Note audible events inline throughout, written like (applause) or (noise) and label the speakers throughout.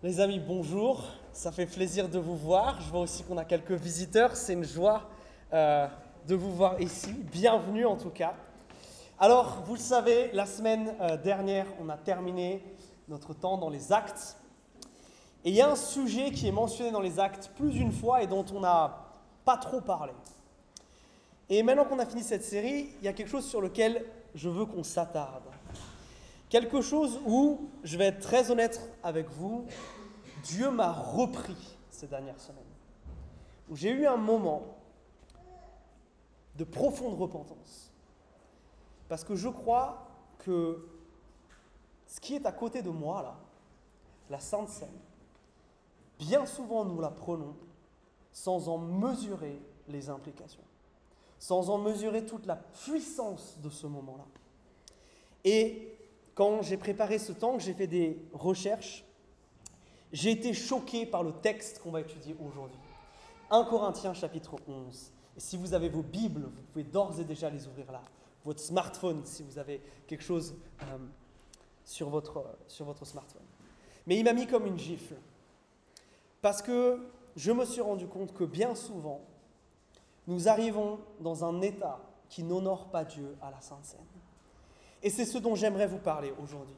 Speaker 1: Les amis, bonjour. Ça fait plaisir de vous voir. Je vois aussi qu'on a quelques visiteurs. C'est une joie euh, de vous voir ici. Bienvenue en tout cas. Alors, vous le savez, la semaine euh, dernière, on a terminé notre temps dans les actes. Et il y a un sujet qui est mentionné dans les actes plus d'une fois et dont on n'a pas trop parlé. Et maintenant qu'on a fini cette série, il y a quelque chose sur lequel je veux qu'on s'attarde. Quelque chose où, je vais être très honnête avec vous, Dieu m'a repris ces dernières semaines. Où j'ai eu un moment de profonde repentance. Parce que je crois que ce qui est à côté de moi, là, la Sainte Seine, bien souvent nous la prenons sans en mesurer les implications, sans en mesurer toute la puissance de ce moment-là. Et quand j'ai préparé ce temps, que j'ai fait des recherches, j'ai été choqué par le texte qu'on va étudier aujourd'hui. 1 Corinthiens chapitre 11. Et si vous avez vos Bibles, vous pouvez d'ores et déjà les ouvrir là. Votre smartphone, si vous avez quelque chose euh, sur, votre, sur votre smartphone. Mais il m'a mis comme une gifle. Parce que je me suis rendu compte que bien souvent, nous arrivons dans un état qui n'honore pas Dieu à la Sainte Seine. Et c'est ce dont j'aimerais vous parler aujourd'hui.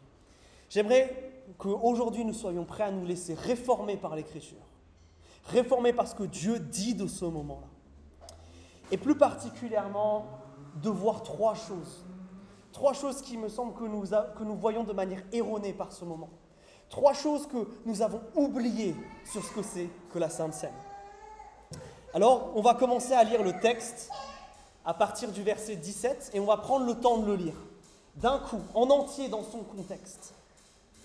Speaker 1: J'aimerais qu'aujourd'hui nous soyons prêts à nous laisser réformer par l'Écriture. Réformer par ce que Dieu dit de ce moment-là. Et plus particulièrement, de voir trois choses. Trois choses qui me semblent que nous, que nous voyons de manière erronée par ce moment. Trois choses que nous avons oubliées sur ce que c'est que la Sainte Seine. Alors, on va commencer à lire le texte à partir du verset 17 et on va prendre le temps de le lire d'un coup, en entier dans son contexte.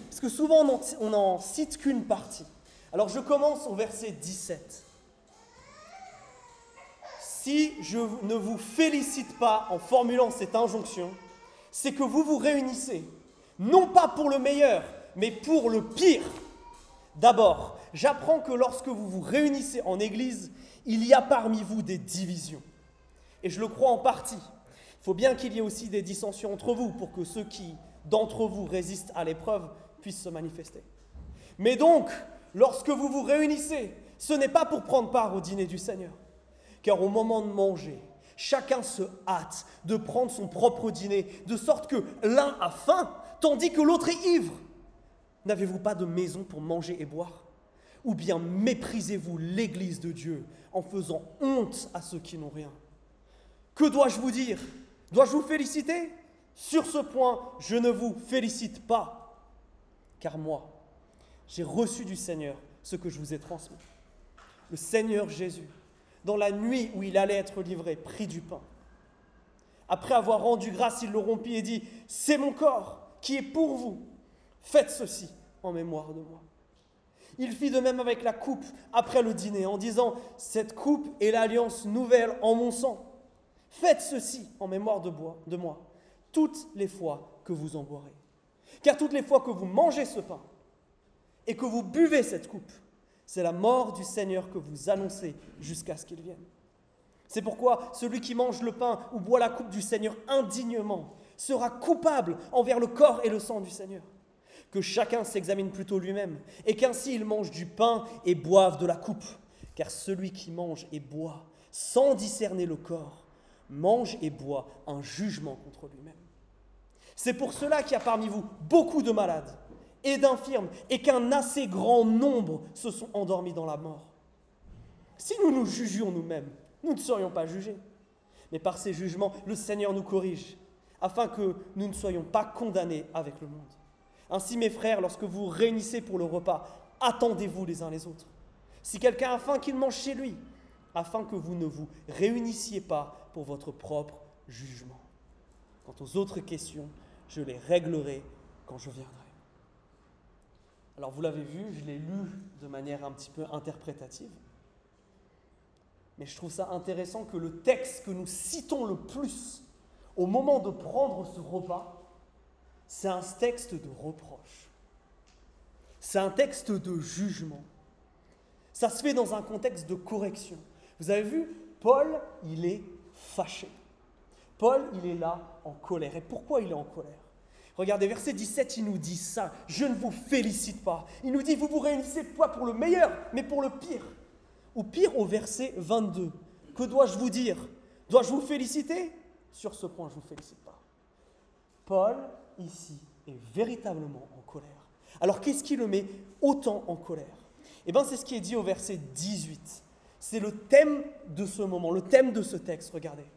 Speaker 1: Parce que souvent on n'en cite qu'une partie. Alors je commence au verset 17. Si je ne vous félicite pas en formulant cette injonction, c'est que vous vous réunissez, non pas pour le meilleur, mais pour le pire. D'abord, j'apprends que lorsque vous vous réunissez en Église, il y a parmi vous des divisions. Et je le crois en partie. Il faut bien qu'il y ait aussi des dissensions entre vous pour que ceux qui, d'entre vous, résistent à l'épreuve puissent se manifester. Mais donc, lorsque vous vous réunissez, ce n'est pas pour prendre part au dîner du Seigneur. Car au moment de manger, chacun se hâte de prendre son propre dîner, de sorte que l'un a faim, tandis que l'autre est ivre. N'avez-vous pas de maison pour manger et boire? Ou bien méprisez-vous l'Église de Dieu en faisant honte à ceux qui n'ont rien? Que dois-je vous dire? Dois-je vous féliciter? Sur ce point, je ne vous félicite pas, car moi, j'ai reçu du Seigneur ce que je vous ai transmis. Le Seigneur Jésus, dans la nuit où il allait être livré, prit du pain. Après avoir rendu grâce, il le rompit et dit, C'est mon corps qui est pour vous. Faites ceci en mémoire de moi. Il fit de même avec la coupe après le dîner en disant, Cette coupe est l'alliance nouvelle en mon sang. Faites ceci en mémoire de, moi, toutes les fois que vous en boirez. Car toutes les fois que vous mangez ce pain et que vous buvez cette coupe, c'est la mort du Seigneur que vous annoncez jusqu'à ce qu'il vienne. C'est pourquoi celui qui mange le pain ou boit la coupe du Seigneur indignement sera coupable envers le corps et le sang du Seigneur. Que chacun s'examine plutôt lui-même, et qu'ainsi il mange du pain et boive de la coupe. Car celui qui mange et boit sans discerner le corps mange et boit un jugement contre lui-même. C'est pour cela qu'il y a parmi vous beaucoup de malades et d'infirmes, et qu'un assez grand nombre se sont endormis dans la mort. Si nous nous jugions nous-mêmes, nous ne serions pas jugés. Mais par ces jugements, le Seigneur nous corrige, afin que nous ne soyons pas condamnés avec le monde. Ainsi, mes frères, lorsque vous réunissez pour le repas, attendez-vous les uns les autres. Si quelqu'un a faim, qu'il mange chez lui, afin que vous ne vous réunissiez pas pour votre propre jugement. Quant aux autres questions, je les réglerai quand je viendrai. Alors vous l'avez vu, je l'ai lu de manière un petit peu interprétative. Mais je trouve ça intéressant que le texte que nous citons le plus au moment de prendre ce repas, c'est un texte de reproche. C'est un texte de jugement. Ça se fait dans un contexte de correction. Vous avez vu, Paul, il est fâché. Paul, il est là en colère. Et pourquoi il est en colère? Regardez, verset 17, il nous dit ça. Je ne vous félicite pas. Il nous dit, vous vous réunissez pas pour le meilleur, mais pour le pire. Ou pire, au verset 22. Que dois-je vous dire? Dois-je vous féliciter? Sur ce point, je ne vous félicite pas. Paul, ici, est véritablement en colère. Alors qu'est-ce qui le met autant en colère? Eh bien, c'est ce qui est dit au verset 18. C'est le thème de ce moment, le thème de ce texte, regardez.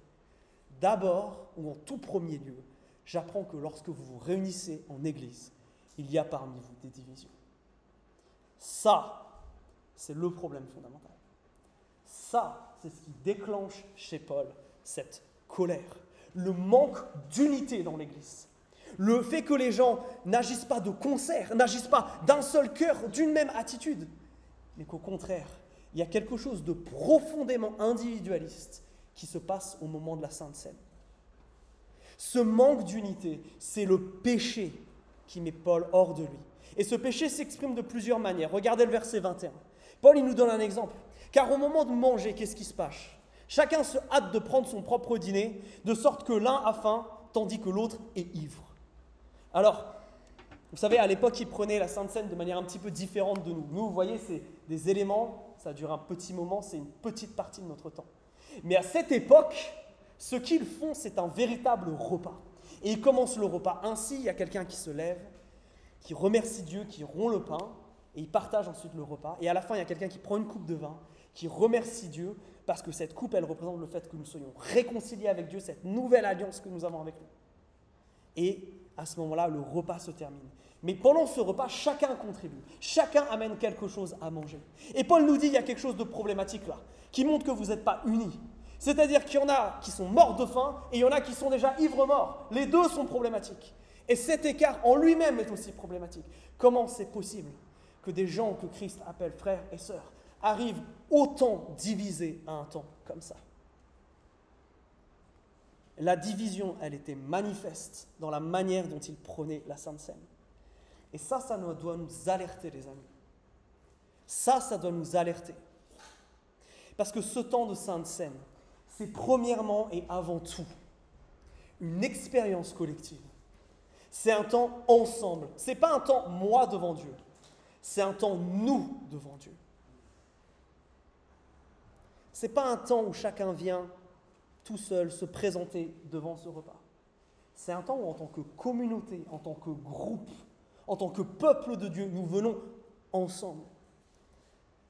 Speaker 1: D'abord, ou en tout premier lieu, j'apprends que lorsque vous vous réunissez en Église, il y a parmi vous des divisions. Ça, c'est le problème fondamental. Ça, c'est ce qui déclenche chez Paul cette colère, le manque d'unité dans l'Église. Le fait que les gens n'agissent pas de concert, n'agissent pas d'un seul cœur, d'une même attitude, mais qu'au contraire, il y a quelque chose de profondément individualiste qui se passe au moment de la Sainte Seine. Ce manque d'unité, c'est le péché qui met Paul hors de lui. Et ce péché s'exprime de plusieurs manières. Regardez le verset 21. Paul, il nous donne un exemple. Car au moment de manger, qu'est-ce qui se passe? Chacun se hâte de prendre son propre dîner, de sorte que l'un a faim, tandis que l'autre est ivre. Alors, vous savez, à l'époque, ils prenaient la Sainte Seine de manière un petit peu différente de nous. Nous, vous voyez, c'est des éléments, ça dure un petit moment, c'est une petite partie de notre temps. Mais à cette époque, ce qu'ils font, c'est un véritable repas. Et ils commencent le repas ainsi, il y a quelqu'un qui se lève, qui remercie Dieu, qui rompt le pain, et il partage ensuite le repas. Et à la fin, il y a quelqu'un qui prend une coupe de vin, qui remercie Dieu, parce que cette coupe, elle représente le fait que nous soyons réconciliés avec Dieu, cette nouvelle alliance que nous avons avec lui. Et à ce moment-là, le repas se termine. Mais pendant ce repas, chacun contribue, chacun amène quelque chose à manger. Et Paul nous dit, il y a quelque chose de problématique là, qui montre que vous n'êtes pas unis. C'est-à-dire qu'il y en a qui sont morts de faim et il y en a qui sont déjà ivres morts. Les deux sont problématiques. Et cet écart en lui-même est aussi problématique. Comment c'est possible que des gens que Christ appelle frères et sœurs arrivent autant divisés à un temps comme ça? La division, elle était manifeste dans la manière dont ils prenaient la Sainte Seine. Et ça, ça doit nous alerter, les amis. Ça, ça doit nous alerter. Parce que ce temps de Sainte Seine, c'est premièrement et avant tout une expérience collective. C'est un temps ensemble. C'est pas un temps moi devant Dieu. C'est un temps nous devant Dieu. C'est pas un temps où chacun vient tout seul se présenter devant ce repas. C'est un temps où en tant que communauté, en tant que groupe, en tant que peuple de Dieu, nous venons ensemble.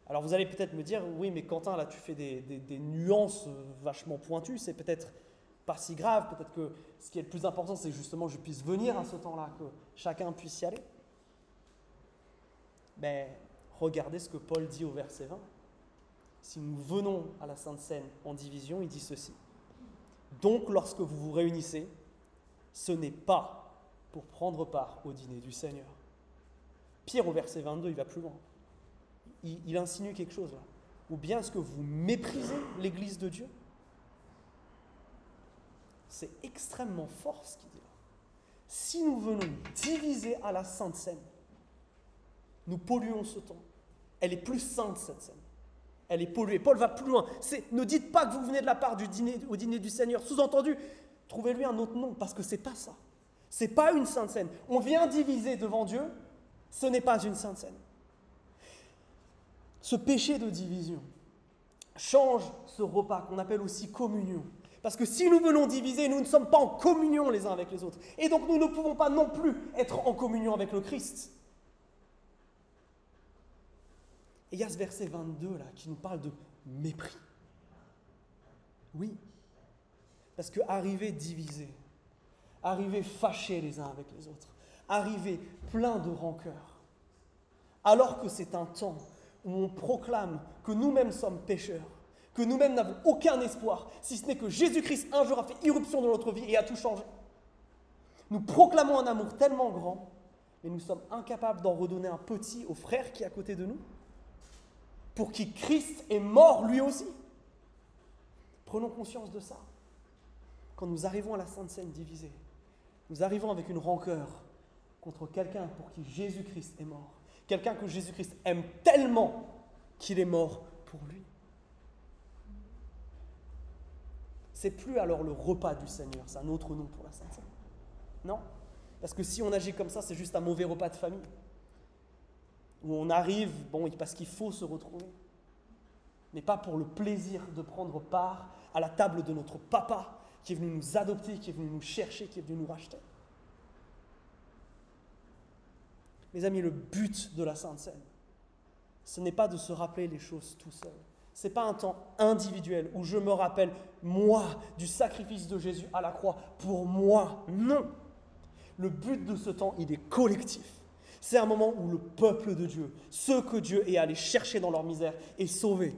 Speaker 1: Alors vous allez peut-être me dire, oui, mais Quentin, là, tu fais des, nuances vachement pointues, c'est peut-être pas si grave, peut-être que ce qui est le plus important, c'est justement que je puisse venir à ce temps-là, que chacun puisse y aller. Mais regardez ce que Paul dit au verset 20. Si nous venons à la Sainte Seine en division, il dit ceci. Donc lorsque vous vous réunissez, ce n'est pas pour prendre part au dîner du Seigneur. Pire, au verset 22, il va plus loin il, insinue quelque chose là. Ou bien est-ce que vous méprisez l'Église de Dieu? C'est extrêmement fort ce qu'il dit là. Si nous venons diviser à la Sainte Seine, nous polluons ce temps. Elle est plus sainte cette scène. Elle est polluée. Paul va plus loin. Ne dites pas que vous venez de la part du dîner, au dîner du Seigneur. Sous-entendu, trouvez-lui un autre nom parce que c'est pas ça. C'est pas une sainte scène. On vient diviser devant Dieu. Ce n'est pas une sainte scène ce péché de division change ce repas qu'on appelle aussi communion. Parce que si nous venons diviser, nous ne sommes pas en communion les uns avec les autres. Et donc nous ne pouvons pas non plus être en communion avec le Christ. Et il y a ce verset 22 là qui nous parle de mépris. Oui. Parce que arriver divisé, arriver fâché les uns avec les autres, arriver plein de rancœur, alors que c'est un temps où on proclame que nous-mêmes sommes pécheurs, que nous-mêmes n'avons aucun espoir, si ce n'est que Jésus-Christ un jour a fait irruption dans notre vie et a tout changé. Nous proclamons un amour tellement grand, mais nous sommes incapables d'en redonner un petit au frère qui est à côté de nous, pour qui Christ est mort lui aussi. Prenons conscience de ça. Quand nous arrivons à la Sainte Seine divisée, nous arrivons avec une rancœur contre quelqu'un pour qui Jésus-Christ est mort. Quelqu'un que Jésus-Christ aime tellement qu'il est mort pour lui. C'est plus alors le repas du Seigneur, c'est un autre nom pour la Sainte. Non, Parce que si on agit comme ça, c'est juste un mauvais repas de famille. Où on arrive, bon, parce qu'il faut se retrouver. Mais pas pour le plaisir de prendre part à la table de notre papa qui est venu nous adopter, qui est venu nous chercher, qui est venu nous racheter. Mes amis, le but de la Sainte Seine, ce n'est pas de se rappeler les choses tout seul. Ce n'est pas un temps individuel où je me rappelle, moi, du sacrifice de Jésus à la croix pour moi. Non. Le but de ce temps, il est collectif. C'est un moment où le peuple de Dieu, ceux que Dieu est allé chercher dans leur misère et sauver,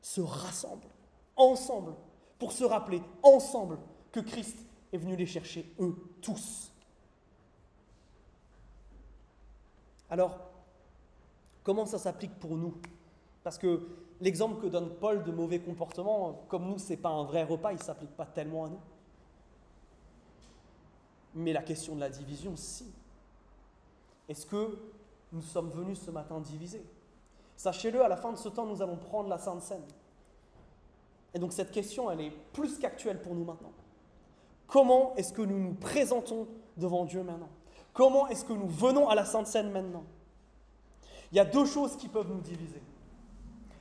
Speaker 1: se rassemblent ensemble pour se rappeler ensemble que Christ est venu les chercher, eux tous. Alors, comment ça s'applique pour nous? Parce que l'exemple que donne Paul de mauvais comportement, comme nous, ce n'est pas un vrai repas, il ne s'applique pas tellement à nous. Mais la question de la division, si. Est-ce que nous sommes venus ce matin divisés Sachez-le, à la fin de ce temps, nous allons prendre la Sainte Seine. Et donc cette question, elle est plus qu'actuelle pour nous maintenant. Comment est-ce que nous nous présentons devant Dieu maintenant? Comment est-ce que nous venons à la Sainte Seine maintenant? Il y a deux choses qui peuvent nous diviser.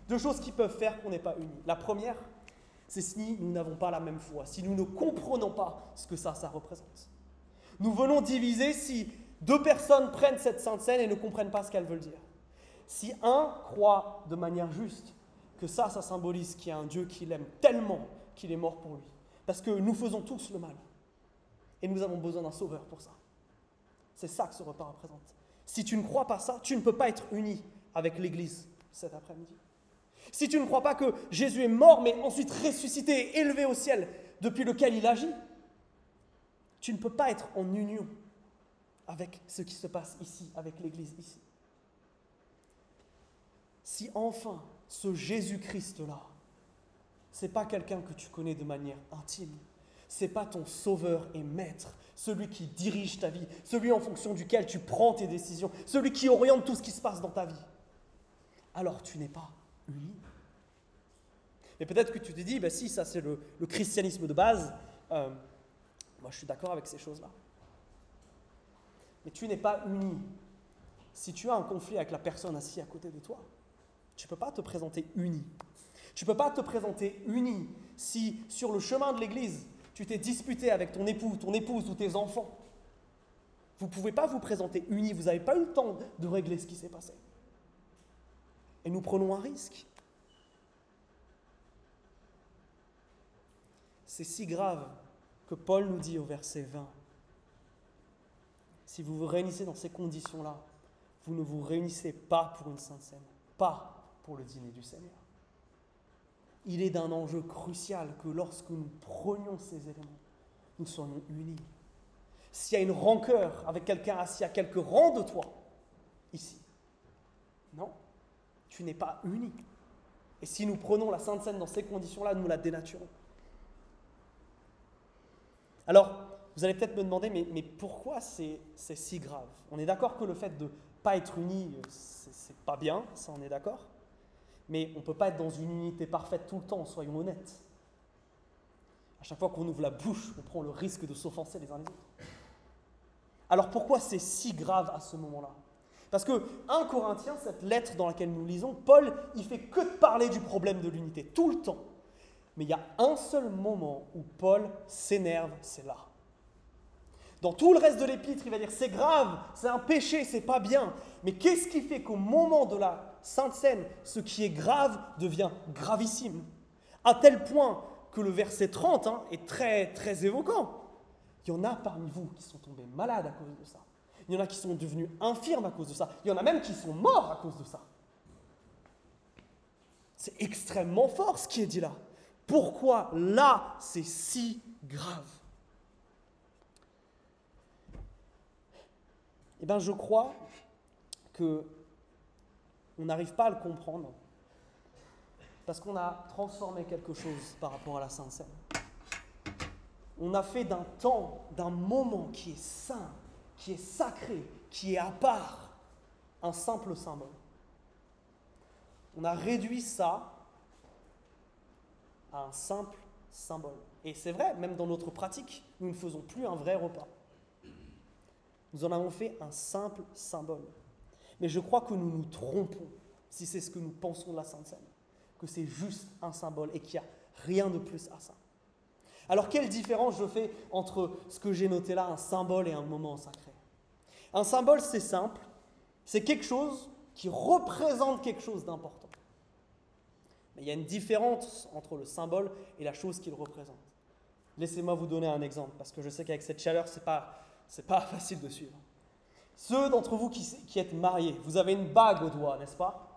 Speaker 1: Deux choses qui peuvent faire qu'on n'est pas unis. La première, c'est si nous n'avons pas la même foi, si nous ne comprenons pas ce que ça, ça représente. Nous venons diviser si deux personnes prennent cette Sainte Seine et ne comprennent pas ce qu'elles veulent dire. Si un croit de manière juste que ça, ça symbolise qu'il y a un Dieu qui l'aime tellement qu'il est mort pour lui. Parce que nous faisons tous le mal. Et nous avons besoin d'un sauveur pour ça. C'est ça que ce repas représente. Si tu ne crois pas ça, tu ne peux pas être uni avec l'Église cet après-midi. Si tu ne crois pas que Jésus est mort, mais ensuite ressuscité, élevé au ciel, depuis lequel il agit, tu ne peux pas être en union avec ce qui se passe ici, avec l'Église ici. Si enfin ce Jésus-Christ-là, c'est pas quelqu'un que tu connais de manière intime, c'est pas ton sauveur et maître, celui qui dirige ta vie, celui en fonction duquel tu prends tes décisions, celui qui oriente tout ce qui se passe dans ta vie, alors tu n'es pas uni. Et peut-être que tu te dis, ben si, ça c'est le, christianisme de base, euh, moi je suis d'accord avec ces choses-là. Mais tu n'es pas uni si tu as un conflit avec la personne assise à côté de toi. Tu ne peux pas te présenter uni. Tu ne peux pas te présenter uni si sur le chemin de l'Église, tu t'es disputé avec ton époux, ton épouse ou tes enfants. Vous ne pouvez pas vous présenter uni, vous n'avez pas eu le temps de régler ce qui s'est passé. Et nous prenons un risque. C'est si grave que Paul nous dit au verset 20, si vous vous réunissez dans ces conditions-là, vous ne vous réunissez pas pour une sainte scène, pas pour le dîner du Seigneur. Il est d'un enjeu crucial que lorsque nous prenions ces éléments, nous soyons unis. S'il y a une rancœur avec quelqu'un assis à quelques rangs de toi, ici, non, tu n'es pas uni. Et si nous prenons la Sainte Seine dans ces conditions-là, nous la dénaturons. Alors, vous allez peut-être me demander, mais, pourquoi c'est si grave? On est d'accord que le fait de ne pas être uni, c'est pas bien, ça on est d'accord? Mais on ne peut pas être dans une unité parfaite tout le temps, soyons honnêtes. À chaque fois qu'on ouvre la bouche, on prend le risque de s'offenser les uns les autres. Alors pourquoi c'est si grave à ce moment-là? Parce que 1 Corinthiens, cette lettre dans laquelle nous lisons, Paul, il fait que parler du problème de l'unité, tout le temps. Mais il y a un seul moment où Paul s'énerve, c'est là. Dans tout le reste de l'épître, il va dire c'est grave, c'est un péché, c'est pas bien. Mais qu'est-ce qui fait qu'au moment de la Sainte Seine, ce qui est grave devient gravissime À tel point que le verset 30 hein, est très, très évoquant. Il y en a parmi vous qui sont tombés malades à cause de ça. Il y en a qui sont devenus infirmes à cause de ça. Il y en a même qui sont morts à cause de ça. C'est extrêmement fort ce qui est dit là. Pourquoi là c'est si grave? Eh bien, je crois que on n'arrive pas à le comprendre parce qu'on a transformé quelque chose par rapport à la Sainte. On a fait d'un temps, d'un moment qui est saint, qui est sacré, qui est à part, un simple symbole. On a réduit ça à un simple symbole. Et c'est vrai, même dans notre pratique, nous ne faisons plus un vrai repas. Nous en avons fait un simple symbole. Mais je crois que nous nous trompons si c'est ce que nous pensons de la Sainte Seine, que c'est juste un symbole et qu'il n'y a rien de plus à ça. Alors quelle différence je fais entre ce que j'ai noté là, un symbole et un moment sacré? Un symbole, c'est simple, c'est quelque chose qui représente quelque chose d'important. Mais il y a une différence entre le symbole et la chose qu'il représente. Laissez-moi vous donner un exemple, parce que je sais qu'avec cette chaleur, ce n'est pas, pas (laughs) facile de suivre. Ceux d'entre vous qui, êtes mariés, vous avez une bague au doigt, n'est-ce pas?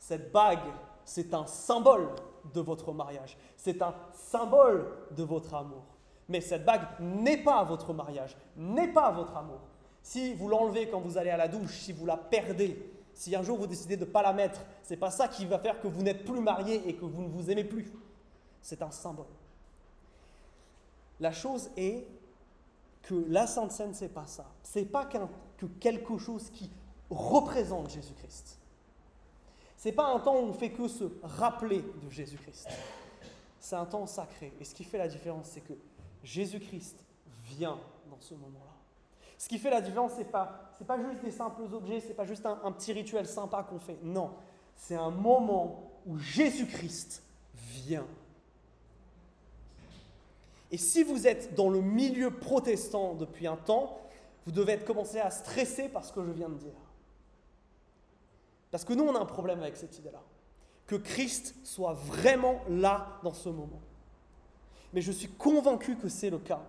Speaker 1: Cette bague, c'est un symbole de votre mariage. C'est un symbole de votre amour. Mais cette bague n'est pas votre mariage, n'est pas votre amour. Si vous l'enlevez quand vous allez à la douche, si vous la perdez, si un jour vous décidez de ne pas la mettre, c'est pas ça qui va faire que vous n'êtes plus marié et que vous ne vous aimez plus. C'est un symbole. La chose est que la Sainte Seine, c'est pas ça. C'est pas que quelque chose qui représente Jésus-Christ. C'est pas un temps où on fait que se rappeler de Jésus-Christ. C'est un temps sacré. Et ce qui fait la différence, c'est que Jésus-Christ vient dans ce moment-là. Ce qui fait la différence, ce n'est pas, pas juste des simples objets, ce n'est pas juste un, un petit rituel sympa qu'on fait. Non, c'est un moment où Jésus-Christ vient. Et si vous êtes dans le milieu protestant depuis un temps, vous devez être commencé à stresser par ce que je viens de dire. Parce que nous, on a un problème avec cette idée-là. Que Christ soit vraiment là dans ce moment. Mais je suis convaincu que c'est le cas.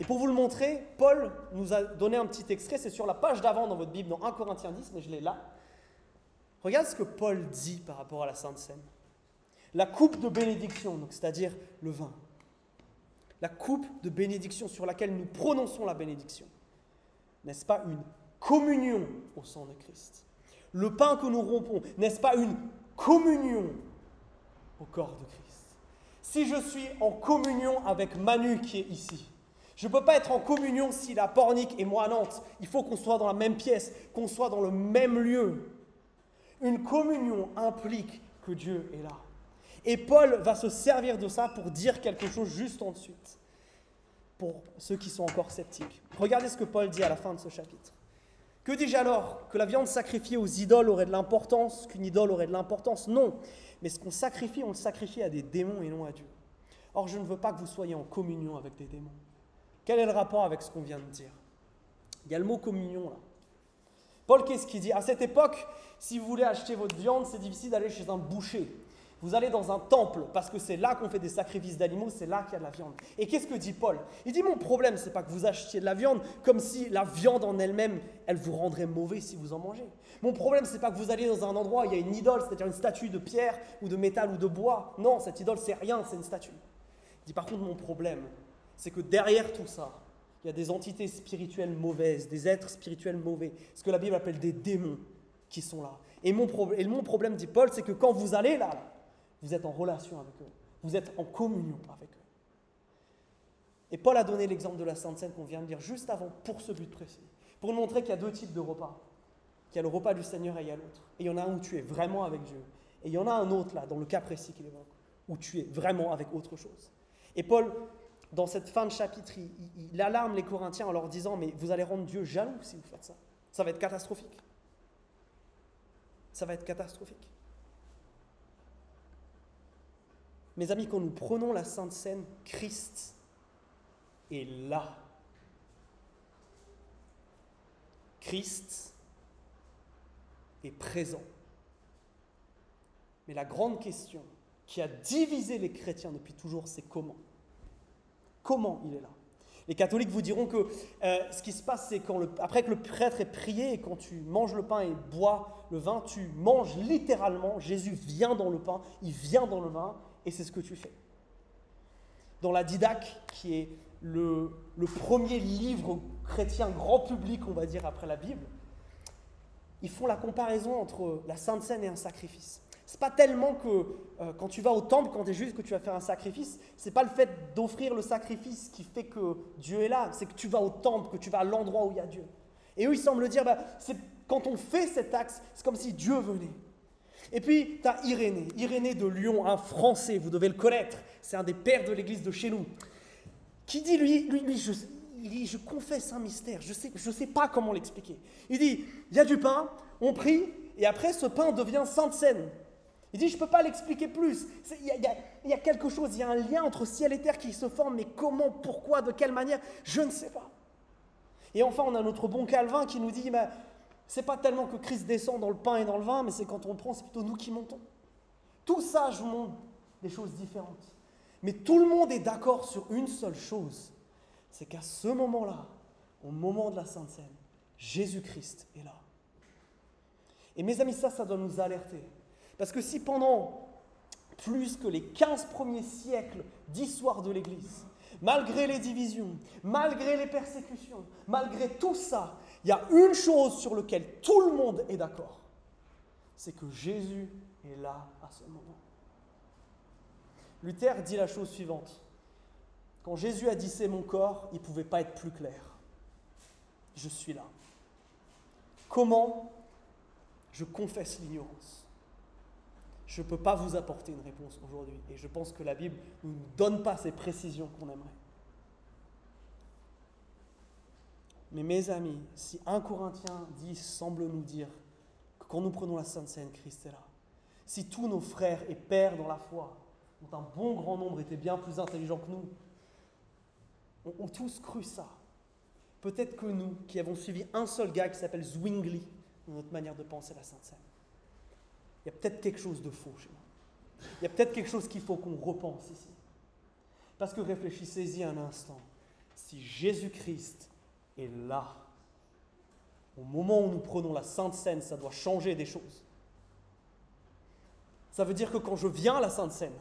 Speaker 1: Et pour vous le montrer, Paul nous a donné un petit extrait, c'est sur la page d'avant dans votre Bible, dans 1 Corinthiens 10, mais je l'ai là. Regarde ce que Paul dit par rapport à la Sainte Seine. La coupe de bénédiction, c'est-à-dire le vin. La coupe de bénédiction sur laquelle nous prononçons la bénédiction. N'est-ce pas une communion au sang de Christ? Le pain que nous rompons, n'est-ce pas une communion au corps de Christ? Si je suis en communion avec Manu qui est ici, je ne peux pas être en communion si la pornique et moi à Nantes. Il faut qu'on soit dans la même pièce, qu'on soit dans le même lieu. Une communion implique que Dieu est là. Et Paul va se servir de ça pour dire quelque chose juste ensuite, pour ceux qui sont encore sceptiques. Regardez ce que Paul dit à la fin de ce chapitre. Que dis-je alors Que la viande sacrifiée aux idoles aurait de l'importance Qu'une idole aurait de l'importance Non. Mais ce qu'on sacrifie, on le sacrifie à des démons et non à Dieu. Or, je ne veux pas que vous soyez en communion avec des démons. Quel est le rapport avec ce qu'on vient de dire Il y a le mot communion là. Paul, qu'est-ce qu'il dit À cette époque, si vous voulez acheter votre viande, c'est difficile d'aller chez un boucher. Vous allez dans un temple parce que c'est là qu'on fait des sacrifices d'animaux, c'est là qu'il y a de la viande. Et qu'est-ce que dit Paul? Il dit mon problème, c'est pas que vous achetiez de la viande comme si la viande en elle-même, elle vous rendrait mauvais si vous en mangez. Mon problème, c'est pas que vous allez dans un endroit où il y a une idole, c'est-à-dire une statue de pierre ou de métal ou de bois. Non, cette idole, c'est rien, c'est une statue. Il dit par contre, mon problème, c'est que derrière tout ça, il y a des entités spirituelles mauvaises, des êtres spirituels mauvais, ce que la Bible appelle des démons qui sont là. Et mon, mon problème, dit Paul, c'est que quand vous allez là, vous êtes en relation avec eux, vous êtes en communion avec eux. Et Paul a donné l'exemple de la Sainte Seine qu'on vient de lire juste avant pour ce but précis, pour nous montrer qu'il y a deux types de repas. Qu'il y a le repas du Seigneur et il y a l'autre. Et il y en a un où tu es vraiment avec Dieu. Et il y en a un autre là, dans le cas précis qu'il évoque, où tu es vraiment avec autre chose. Et Paul dans cette fin de chapitre, il, alarme les Corinthiens en leur disant, mais vous allez rendre Dieu jaloux si vous faites ça. Ça va être catastrophique. Ça va être catastrophique. Mes amis, quand nous prenons la Sainte Seine, Christ est là. Christ est présent. Mais la grande question qui a divisé les chrétiens depuis toujours, c'est comment? Comment il est là? Les catholiques vous diront que euh, ce qui se passe, c'est après que le prêtre est prié et quand tu manges le pain et bois le vin, tu manges littéralement. Jésus vient dans le pain, il vient dans le vin, et c'est ce que tu fais. Dans la Didaque, qui est le, le premier livre chrétien grand public, on va dire, après la Bible, ils font la comparaison entre la Sainte Seine et un sacrifice. C'est pas tellement que euh, quand tu vas au temple, quand tu es juif, que tu vas faire un sacrifice. C'est pas le fait d'offrir le sacrifice qui fait que Dieu est là. C'est que tu vas au temple, que tu vas à l'endroit où il y a Dieu. Et eux, ils semblent dire, bah, c'est quand on fait cet axe, c'est comme si Dieu venait. Et puis, tu as Irénée, Irénée de Lyon, un Français, vous devez le connaître. C'est un des pères de l'église de chez nous. Qui dit, lui, lui, lui je confesse un mystère, je ne sais, je sais pas comment l'expliquer. Il dit, il y a du pain, on prie, et après ce pain devient sainte scène. Il dit, je ne peux pas l'expliquer plus. Il y, a, quelque chose, il y a un lien entre ciel et terre qui se forme, mais comment, pourquoi, de quelle manière, je ne sais pas. Et enfin, on a notre bon Calvin qui nous dit, mais c'est pas tellement que Christ descend dans le pain et dans le vin, mais c'est quand on prend, c'est plutôt nous qui montons. Tout ça, je vous montre des choses différentes. Mais tout le monde est d'accord sur une seule chose, c'est qu'à ce moment-là, au moment de la Sainte Seine, Jésus-Christ est là. Et mes amis, ça, ça doit nous alerter. Parce que si pendant plus que les 15 premiers siècles d'histoire de l'Église, malgré les divisions, malgré les persécutions, malgré tout ça, il y a une chose sur laquelle tout le monde est d'accord, c'est que Jésus est là à ce moment. Luther dit la chose suivante. Quand Jésus a dit c'est mon corps, il ne pouvait pas être plus clair. Je suis là. Comment je confesse l'ignorance Je ne peux pas vous apporter une réponse aujourd'hui. Et je pense que la Bible ne nous donne pas ces précisions qu'on aimerait. Mais mes amis, si 1 Corinthien 10 semble nous dire que quand nous prenons la Sainte Seine, Christ est là, si tous nos frères et pères dans la foi, dont un bon grand nombre étaient bien plus intelligents que nous, ont, tous cru ça, peut-être que nous, qui avons suivi un seul gars qui s'appelle Zwingli, dans notre manière de penser la Sainte Seine, il y a peut-être quelque chose de faux chez nous. Il y a peut-être quelque chose qu'il faut qu'on repense ici. Parce que réfléchissez-y un instant. Si Jésus-Christ est là, au moment où nous prenons la Sainte Seine, ça doit changer des choses. Ça veut dire que quand je viens à la Sainte Seine,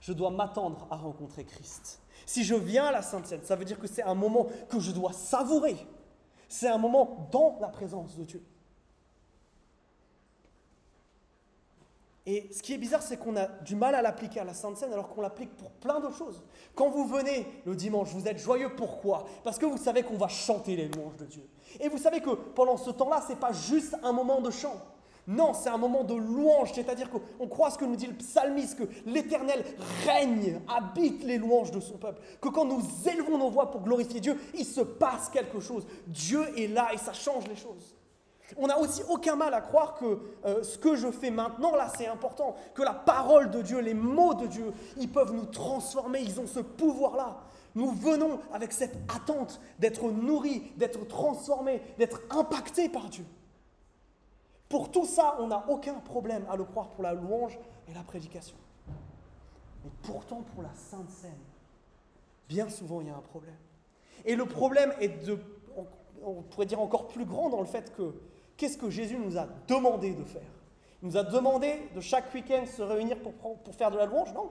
Speaker 1: je dois m'attendre à rencontrer Christ. Si je viens à la Sainte Seine, ça veut dire que c'est un moment que je dois savourer. C'est un moment dans la présence de Dieu. Et ce qui est bizarre, c'est qu'on a du mal à l'appliquer à la Sainte Seine alors qu'on l'applique pour plein de choses. Quand vous venez le dimanche, vous êtes joyeux. Pourquoi? Parce que vous savez qu'on va chanter les louanges de Dieu. Et vous savez que pendant ce temps-là, ce n'est pas juste un moment de chant. Non, c'est un moment de louange, c'est-à-dire qu'on croit ce que nous dit le psalmiste, que l'Éternel règne, habite les louanges de son peuple, que quand nous élevons nos voix pour glorifier Dieu, il se passe quelque chose. Dieu est là et ça change les choses. On n'a aussi aucun mal à croire que euh, ce que je fais maintenant, là, c'est important, que la parole de Dieu, les mots de Dieu, ils peuvent nous transformer, ils ont ce pouvoir-là. Nous venons avec cette attente d'être nourris, d'être transformés, d'être impactés par Dieu. Pour tout ça, on n'a aucun problème à le croire pour la louange et la prédication. Mais pourtant, pour la Sainte Seine, bien souvent, il y a un problème. Et le problème est de, on pourrait dire encore plus grand dans le fait que, qu'est-ce que Jésus nous a demandé de faire? Il nous a demandé de chaque week-end se réunir pour, pour faire de la louange? Non.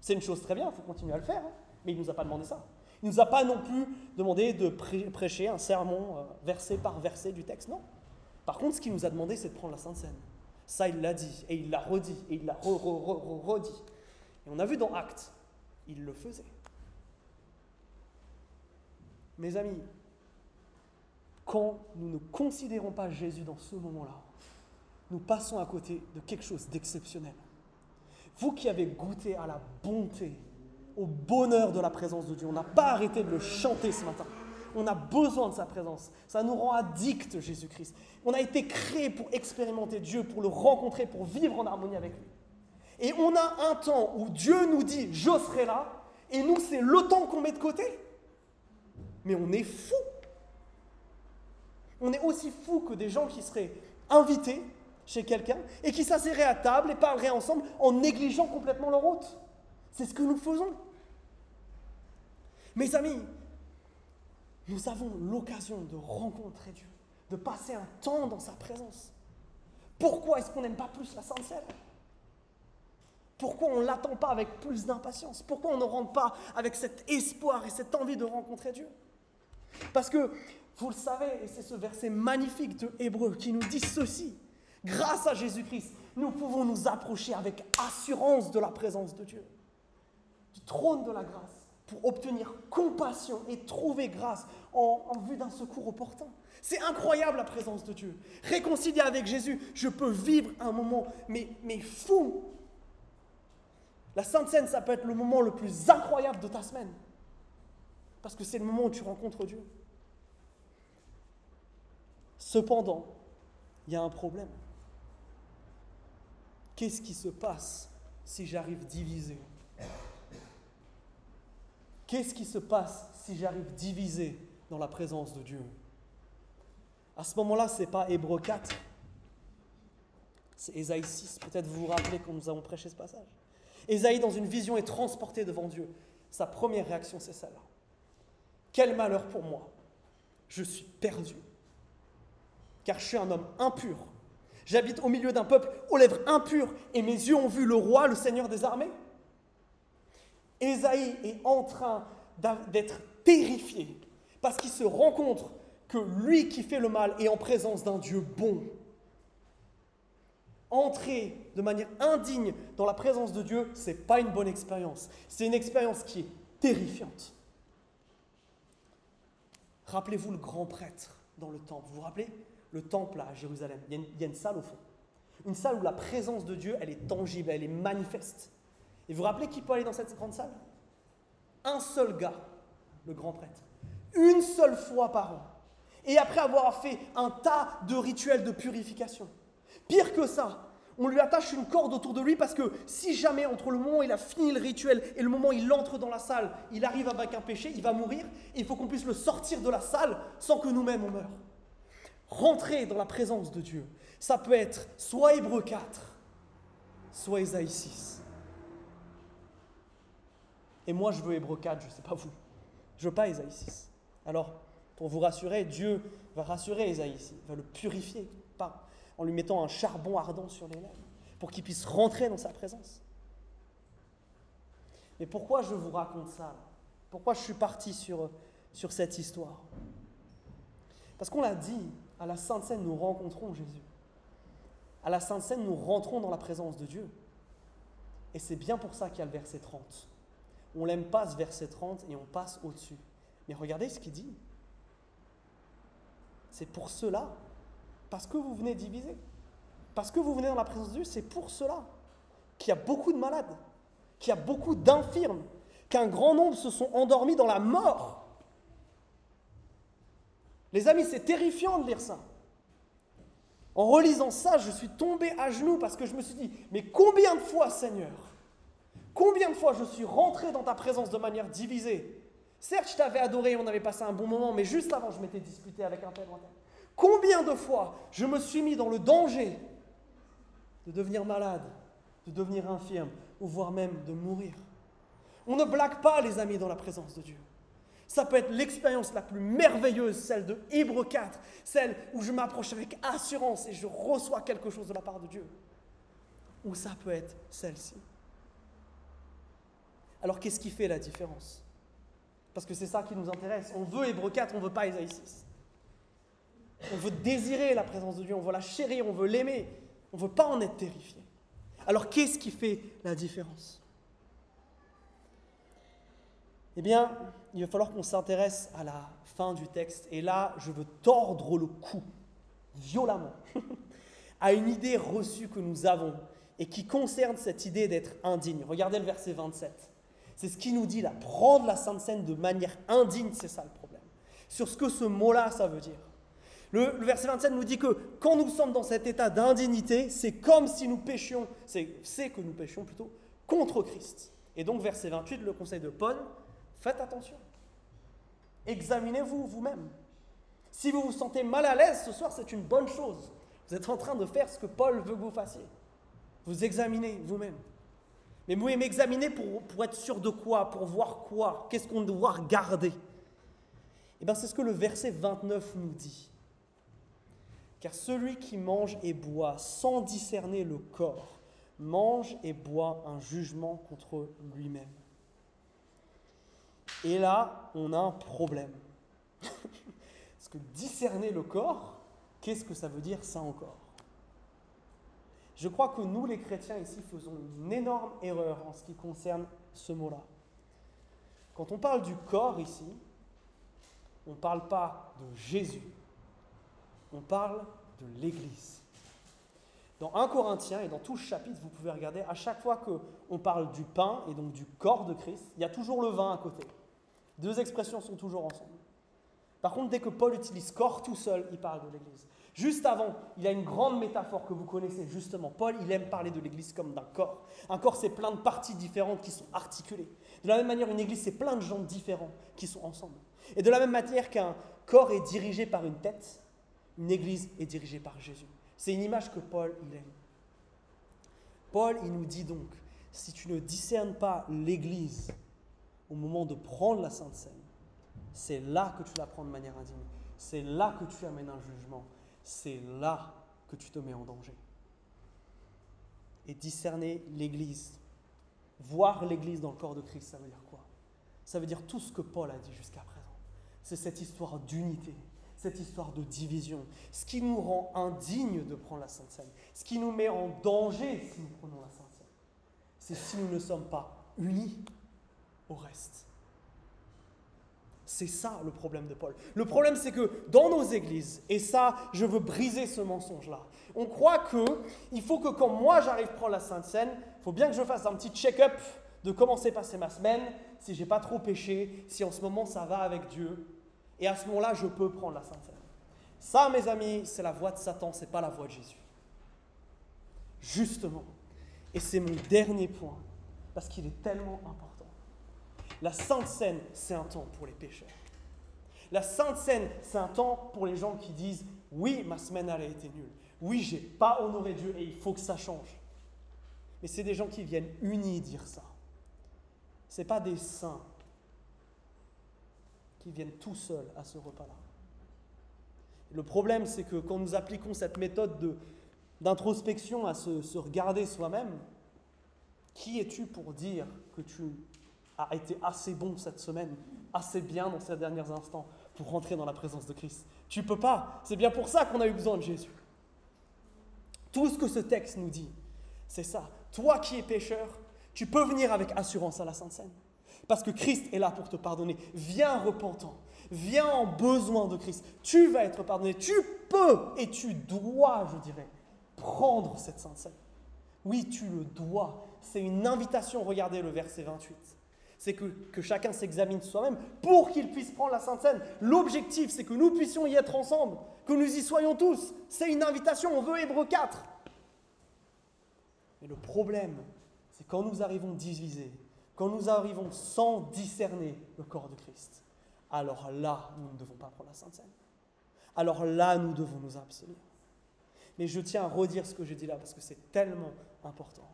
Speaker 1: C'est une chose très bien, il faut continuer à le faire, hein. mais il ne nous a pas demandé ça. Il ne nous a pas non plus demandé de prêcher un sermon euh, verset par verset du texte, non. Par contre, ce qu'il nous a demandé, c'est de prendre la Sainte Seine. Ça, il l'a dit, et il l'a redit, et il l'a redit. Et on a vu dans Actes, il le faisait. Mes amis, quand nous ne considérons pas Jésus dans ce moment-là, nous passons à côté de quelque chose d'exceptionnel. Vous qui avez goûté à la bonté, au bonheur de la présence de Dieu, on n'a pas arrêté de le chanter ce matin on a besoin de sa présence. Ça nous rend addicts, Jésus-Christ. On a été créé pour expérimenter Dieu, pour le rencontrer, pour vivre en harmonie avec lui. Et on a un temps où Dieu nous dit je serai là, et nous, c'est le temps qu'on met de côté. Mais on est fou. On est aussi fou que des gens qui seraient invités chez quelqu'un et qui s'asseraient à table et parleraient ensemble en négligeant complètement leur hôte. C'est ce que nous faisons. Mes amis, nous avons l'occasion de rencontrer Dieu, de passer un temps dans sa présence. Pourquoi est-ce qu'on n'aime pas plus la Sainte Seine Pourquoi on ne l'attend pas avec plus d'impatience? Pourquoi on ne rentre pas avec cet espoir et cette envie de rencontrer Dieu? Parce que, vous le savez, et c'est ce verset magnifique de Hébreu qui nous dit ceci, grâce à Jésus-Christ, nous pouvons nous approcher avec assurance de la présence de Dieu, du trône de la grâce pour obtenir compassion et trouver grâce en, vue d'un secours opportun. C'est incroyable la présence de Dieu. Réconcilié avec Jésus, je peux vivre un moment, mais, mais fou. La Sainte Seine, ça peut être le moment le plus incroyable de ta semaine. Parce que c'est le moment où tu rencontres Dieu. Cependant, il y a un problème. Qu'est-ce qui se passe si j'arrive divisé? Qu'est-ce qui se passe si j'arrive divisé dans la présence de Dieu? À ce moment-là, ce n'est pas Hébreu 4, c'est Ésaïe 6. Peut-être vous vous rappelez quand nous avons prêché ce passage. Ésaïe, dans une vision, est transporté devant Dieu. Sa première réaction, c'est celle-là. Quel malheur pour moi. Je suis perdu. Car je suis un homme impur. J'habite au milieu d'un peuple aux lèvres impures et mes yeux ont vu le roi, le Seigneur des armées. Ésaïe est en train d'être terrifié parce qu'il se rend compte que lui qui fait le mal est en présence d'un Dieu bon. Entrer de manière indigne dans la présence de Dieu, ce n'est pas une bonne expérience. C'est une expérience qui est terrifiante. Rappelez-vous le grand prêtre dans le temple. Vous vous rappelez? Le temple à Jérusalem. Il y, a une, salle au fond. Une salle où la présence de Dieu, elle est tangible, elle est manifeste. Et vous vous rappelez qui peut aller dans cette grande salle? Un seul gars, le grand prêtre. Une seule fois par an. Et après avoir fait un tas de rituels de purification. Pire que ça, on lui attache une corde autour de lui parce que si jamais entre le moment où il a fini le rituel et le moment où il entre dans la salle, il arrive avec un péché, il va mourir. Et il faut qu'on puisse le sortir de la salle sans que nous-mêmes on meure. Rentrer dans la présence de Dieu, ça peut être soit Hébreu 4, soit Ésaïe 6. Et moi, je veux Hébreu 4, je ne sais pas vous. Je veux pas Ésaïe 6. Alors, pour vous rassurer, Dieu va rassurer Ésaïe va le purifier, pas en lui mettant un charbon ardent sur les lèvres, pour qu'il puisse rentrer dans sa présence. Mais pourquoi je vous raconte ça Pourquoi je suis parti sur, sur cette histoire? Parce qu'on l'a dit, à la Sainte Seine, nous rencontrons Jésus. À la Sainte Seine, nous rentrons dans la présence de Dieu. Et c'est bien pour ça qu'il y a le verset 30. On n'aime pas ce verset 30 et on passe au-dessus. Mais regardez ce qu'il dit. C'est pour cela, parce que vous venez diviser, parce que vous venez dans la présence de Dieu, c'est pour cela qu'il y a beaucoup de malades, qu'il y a beaucoup d'infirmes, qu'un grand nombre se sont endormis dans la mort. Les amis, c'est terrifiant de lire ça. En relisant ça, je suis tombé à genoux parce que je me suis dit, mais combien de fois, Seigneur, combien de fois je suis rentré dans ta présence de manière divisée? Certes, je t'avais adoré, on avait passé un bon moment, mais juste avant, je m'étais disputé avec un tel ou un. Combien de fois je me suis mis dans le danger de devenir malade, de devenir infirme, ou voire même de mourir? On ne blague pas, les amis, dans la présence de Dieu. Ça peut être l'expérience la plus merveilleuse, celle de Hébreu 4, celle où je m'approche avec assurance et je reçois quelque chose de la part de Dieu. Ou ça peut être celle-ci. Alors qu'est-ce qui fait la différence? Parce que c'est ça qui nous intéresse. On veut Hébreu 4, on ne veut pas Isaïe 6. On veut désirer la présence de Dieu, on veut la chérir, on veut l'aimer. On ne veut pas en être terrifié. Alors qu'est-ce qui fait la différence? Eh bien, il va falloir qu'on s'intéresse à la fin du texte. Et là, je veux tordre le cou, violemment, (laughs) à une idée reçue que nous avons et qui concerne cette idée d'être indigne. Regardez le verset 27. C'est ce qui nous dit là, prendre la Sainte Seine de manière indigne, c'est ça le problème. Sur ce que ce mot-là, ça veut dire. Le, verset 27 nous dit que quand nous sommes dans cet état d'indignité, c'est comme si nous péchions, c'est que nous péchions plutôt contre Christ. Et donc, verset 28, le conseil de Paul, faites attention. Examinez-vous vous-même. Si vous vous sentez mal à l'aise ce soir, c'est une bonne chose. Vous êtes en train de faire ce que Paul veut que vous fassiez. Vous examinez vous-même. Mais vous m'examiner pour, pour être sûr de quoi Pour voir quoi Qu'est-ce qu'on doit regarder Eh bien, c'est ce que le verset 29 nous dit. Car celui qui mange et boit sans discerner le corps mange et boit un jugement contre lui-même. Et là, on a un problème. (laughs) Parce que discerner le corps, qu'est-ce que ça veut dire ça encore? Je crois que nous, les chrétiens ici, faisons une énorme erreur en ce qui concerne ce mot-là. Quand on parle du corps ici, on ne parle pas de Jésus, on parle de l'Église. Dans 1 Corinthiens et dans tout le chapitre, vous pouvez regarder, à chaque fois qu'on parle du pain et donc du corps de Christ, il y a toujours le vin à côté. Deux expressions sont toujours ensemble. Par contre, dès que Paul utilise corps tout seul, il parle de l'Église. Juste avant, il a une grande métaphore que vous connaissez justement. Paul, il aime parler de l'Église comme d'un corps. Un corps, c'est plein de parties différentes qui sont articulées. De la même manière, une Église, c'est plein de gens différents qui sont ensemble. Et de la même manière qu'un corps est dirigé par une tête, une Église est dirigée par Jésus. C'est une image que Paul, il aime. Paul, il nous dit donc, si tu ne discernes pas l'Église au moment de prendre la Sainte Seine, c'est là que tu la prends de manière indigne. C'est là que tu amènes un jugement. C'est là que tu te mets en danger. Et discerner l'Église, voir l'Église dans le corps de Christ, ça veut dire quoi? Ça veut dire tout ce que Paul a dit jusqu'à présent. C'est cette histoire d'unité, cette histoire de division, ce qui nous rend indignes de prendre la Sainte Seine, ce qui nous met en danger si nous prenons la Sainte Seine. C'est si nous ne sommes pas unis au reste. C'est ça le problème de Paul. Le problème, c'est que dans nos églises, et ça, je veux briser ce mensonge-là, on croit que il faut que quand moi j'arrive prendre la Sainte Seine, il faut bien que je fasse un petit check-up de comment s'est passée ma semaine, si j'ai pas trop péché, si en ce moment ça va avec Dieu. Et à ce moment-là, je peux prendre la Sainte Seine. Ça, mes amis, c'est la voix de Satan, c'est pas la voix de Jésus. Justement. Et c'est mon dernier point, parce qu'il est tellement important. La Sainte Seine, c'est un temps pour les pécheurs. La Sainte Seine, c'est un temps pour les gens qui disent Oui, ma semaine, a été nulle. Oui, j'ai pas honoré Dieu et il faut que ça change. Mais c'est des gens qui viennent unis dire ça. Ce pas des saints qui viennent tout seuls à ce repas-là. Le problème, c'est que quand nous appliquons cette méthode d'introspection à se regarder soi-même, qui es-tu pour dire que tu a été assez bon cette semaine, assez bien dans ces derniers instants pour rentrer dans la présence de Christ. Tu peux pas. C'est bien pour ça qu'on a eu besoin de Jésus. Tout ce que ce texte nous dit, c'est ça. Toi qui es pécheur, tu peux venir avec assurance à la Sainte Seine. Parce que Christ est là pour te pardonner. Viens repentant. Viens en besoin de Christ. Tu vas être pardonné. Tu peux et tu dois, je dirais, prendre cette Sainte Seine. Oui, tu le dois. C'est une invitation. Regardez le verset 28 c'est que, chacun s'examine soi-même pour qu'il puisse prendre la Sainte Seine. L'objectif, c'est que nous puissions y être ensemble, que nous y soyons tous. C'est une invitation, on veut Hébreu 4. Mais le problème, c'est quand nous arrivons divisés, quand nous arrivons sans discerner le corps de Christ, alors là, nous ne devons pas prendre la Sainte Seine. Alors là, nous devons nous abstenir. Mais je tiens à redire ce que j'ai dit là parce que c'est tellement important.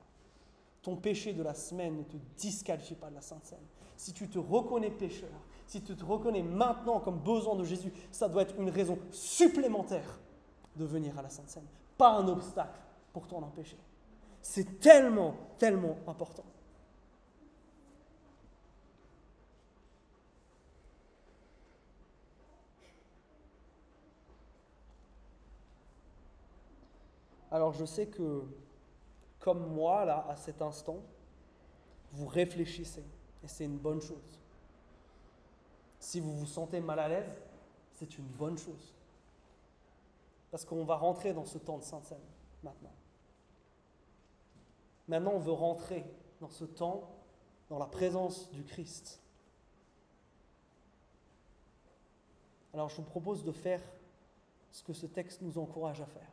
Speaker 1: Ton péché de la semaine ne te disqualifie pas de la Sainte Seine. Si tu te reconnais pécheur, si tu te reconnais maintenant comme besoin de Jésus, ça doit être une raison supplémentaire de venir à la Sainte Seine, pas un obstacle pour t'en empêcher. C'est tellement, tellement important. Alors je sais que comme moi, là, à cet instant, vous réfléchissez. Et c'est une bonne chose. Si vous vous sentez mal à l'aise, c'est une bonne chose. Parce qu'on va rentrer dans ce temps de Sainte Seine maintenant. Maintenant, on veut rentrer dans ce temps, dans la présence du Christ. Alors, je vous propose de faire ce que ce texte nous encourage à faire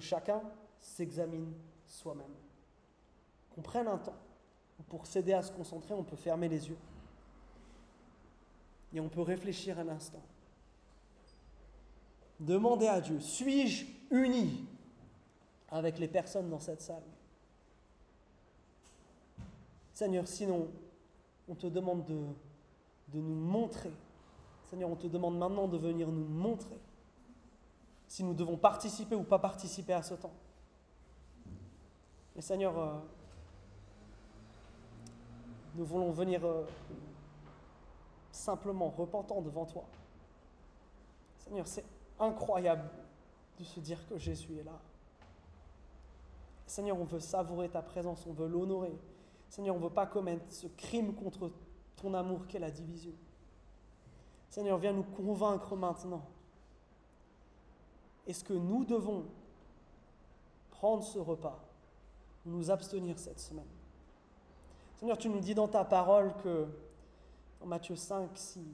Speaker 1: chacun s'examine soi-même. Qu'on prenne un temps. Pour s'aider à se concentrer, on peut fermer les yeux. Et on peut réfléchir un instant. Demander à Dieu, suis-je uni avec les personnes dans cette salle? Seigneur, sinon, on te demande de, de nous montrer. Seigneur, on te demande maintenant de venir nous montrer si nous devons participer ou pas participer à ce temps. Mais Seigneur, euh, nous voulons venir euh, simplement repentants devant toi. Seigneur, c'est incroyable de se dire que Jésus est là. Seigneur, on veut savourer ta présence, on veut l'honorer. Seigneur, on ne veut pas commettre ce crime contre ton amour qu'est la division. Seigneur, viens nous convaincre maintenant est-ce que nous devons prendre ce repas, nous abstenir cette semaine? Seigneur, tu nous dis dans ta parole que, en Matthieu 5, si,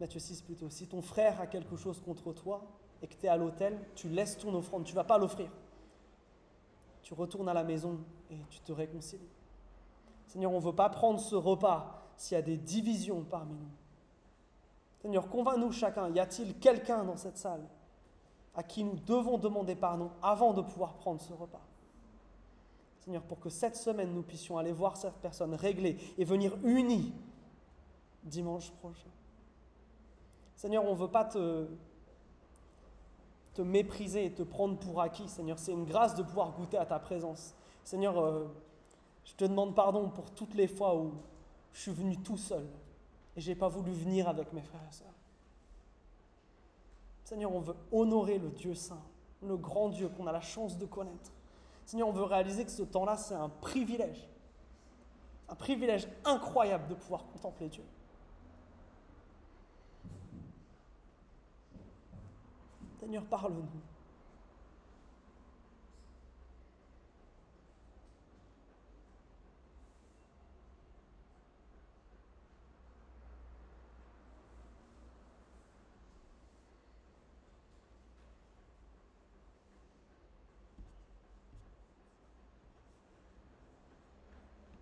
Speaker 1: Matthieu 6 plutôt, si ton frère a quelque chose contre toi et que tu es à l'hôtel, tu laisses ton offrande, tu ne vas pas l'offrir. Tu retournes à la maison et tu te réconcilies. Seigneur, on ne veut pas prendre ce repas s'il y a des divisions parmi nous. Seigneur, convainc-nous chacun, y a-t-il quelqu'un dans cette salle à qui nous devons demander pardon avant de pouvoir prendre ce repas Seigneur, pour que cette semaine nous puissions aller voir cette personne réglée et venir unis dimanche prochain. Seigneur, on ne veut pas te, te mépriser et te prendre pour acquis, Seigneur. C'est une grâce de pouvoir goûter à ta présence. Seigneur, euh, je te demande pardon pour toutes les fois où je suis venu tout seul et je n'ai pas voulu venir avec mes frères et sœurs. Seigneur, on veut honorer le Dieu saint, le grand Dieu qu'on a la chance de connaître. Seigneur, on veut réaliser que ce temps-là, c'est un privilège. Un privilège incroyable de pouvoir contempler Dieu. Seigneur, parle-nous.